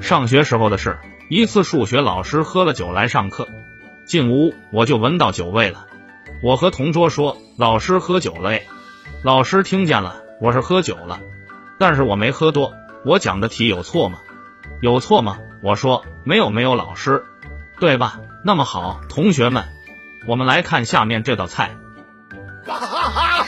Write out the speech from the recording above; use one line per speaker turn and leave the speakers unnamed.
上学时候的事一次数学老师喝了酒来上课进屋我就闻到酒味了。我和同桌说老师喝酒了老师听见了我是喝酒了但是我没喝多我讲的题有错吗？有错吗？我说没有没有老师。对吧？那么好同学们我们来看下面这道菜。